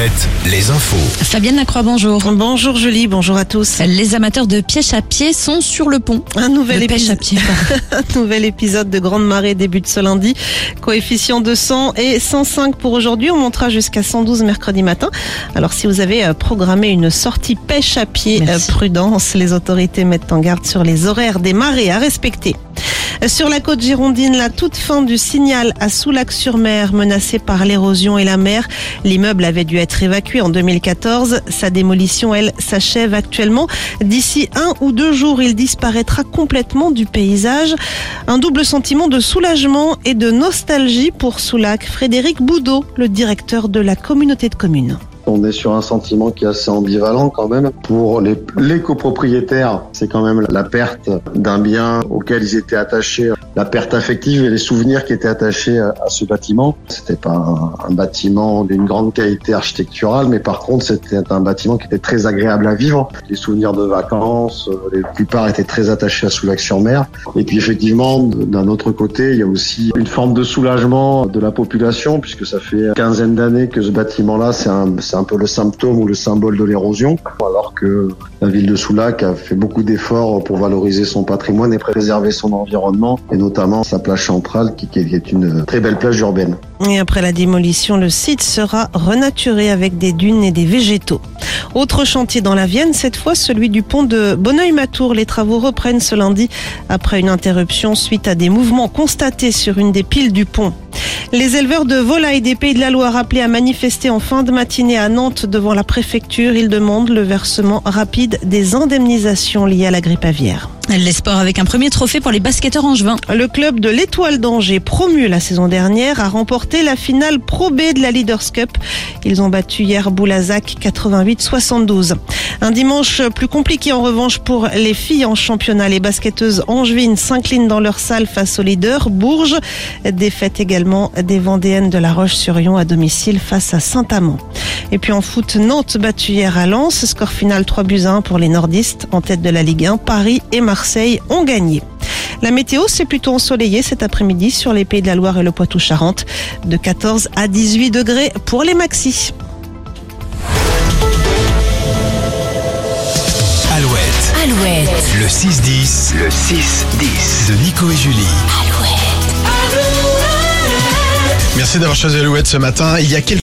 Alouette, les infos. Fabienne Lacroix, bonjour. Bonjour Julie, bonjour à tous. Les amateurs de pêche à pied sont sur le pont. Un nouvel, de pêche à épisode, pied. pardon. un nouvel épisode de Grande Marée débute ce lundi. Coefficient de 100 et 105 pour aujourd'hui. On montera jusqu'à 112 mercredi matin. Alors si vous avez euh, programmé une sortie pêche à pied, Merci. euh, prudence, les autorités mettent en garde sur les horaires des marées à respecter. Sur la côte girondine, la toute fin du signal à Soulac-sur-Mer, menacé par l'érosion et la mer. L'immeuble avait dû être évacué en 2014. Sa démolition, elle, s'achève actuellement. D'ici un ou deux jours, il disparaîtra complètement du paysage. Un double sentiment de soulagement et de nostalgie pour Soulac. Frédéric Boudot, le directeur de la communauté de communes. On est sur un sentiment qui est assez ambivalent quand même. Pour les, les copropriétaires, c'est quand même la perte d'un bien auquel ils étaient attachés, la perte affective et les souvenirs qui étaient attachés à, ce bâtiment. C'était pas un, bâtiment d'une grande qualité architecturale, mais par contre c'était un bâtiment qui était très agréable à vivre. Les souvenirs de vacances, euh, la plupart étaient très attachés à Soulac-sur-Mer. Et puis effectivement, d'un autre côté, il y a aussi une forme de soulagement de la population, puisque ça fait une quinzaine d'années que ce bâtiment-là, c'est un, un peu le symptôme ou le symbole de l'érosion, alors que la ville de Soulac a fait beaucoup d'efforts pour valoriser son patrimoine et préserver son environnement, notamment sa plage centrale, qui, qui est une très belle plage urbaine. Et après la démolition, le site sera renaturé avec des dunes et des végétaux. Autre chantier dans la Vienne, cette fois celui du pont de Bonneuil-Matour. Les travaux reprennent ce lundi après une interruption suite à des mouvements constatés sur une des piles du pont. Les éleveurs de volailles des Pays de la Loire appelés à manifester en fin de matinée à Nantes devant la préfecture, ils demandent le versement rapide des indemnisations liées à la grippe aviaire. Les avec un premier trophée pour les basketteurs angevins. Le club de l'Étoile d'Angers, promu la saison dernière, a remporté la finale Pro B de la Leaders Cup. Ils ont battu hier Boulazac 88-72. Un dimanche plus compliqué en revanche pour les filles en championnat. Les basketteuses angevines s'inclinent dans leur salle face au leader Bourges. Défaite également des Vendéennes de La Roche-sur-Yon à domicile face à Saint-Amand. Et puis en foot, Nantes battu hier à Lens. Score final 3 buts à 1 pour les nordistes en tête de la Ligue 1. Paris et Marseille ont gagné. La météo, c'est plutôt ensoleillé cet après-midi sur les Pays de la Loire et le Poitou-Charentes. De 14 à 18 degrés pour les maxis. Alouette, Alouette. le 6-10, le 6-10 de Nico et Julie. Merci d'avoir choisi Alouette ce matin. Il y a quelques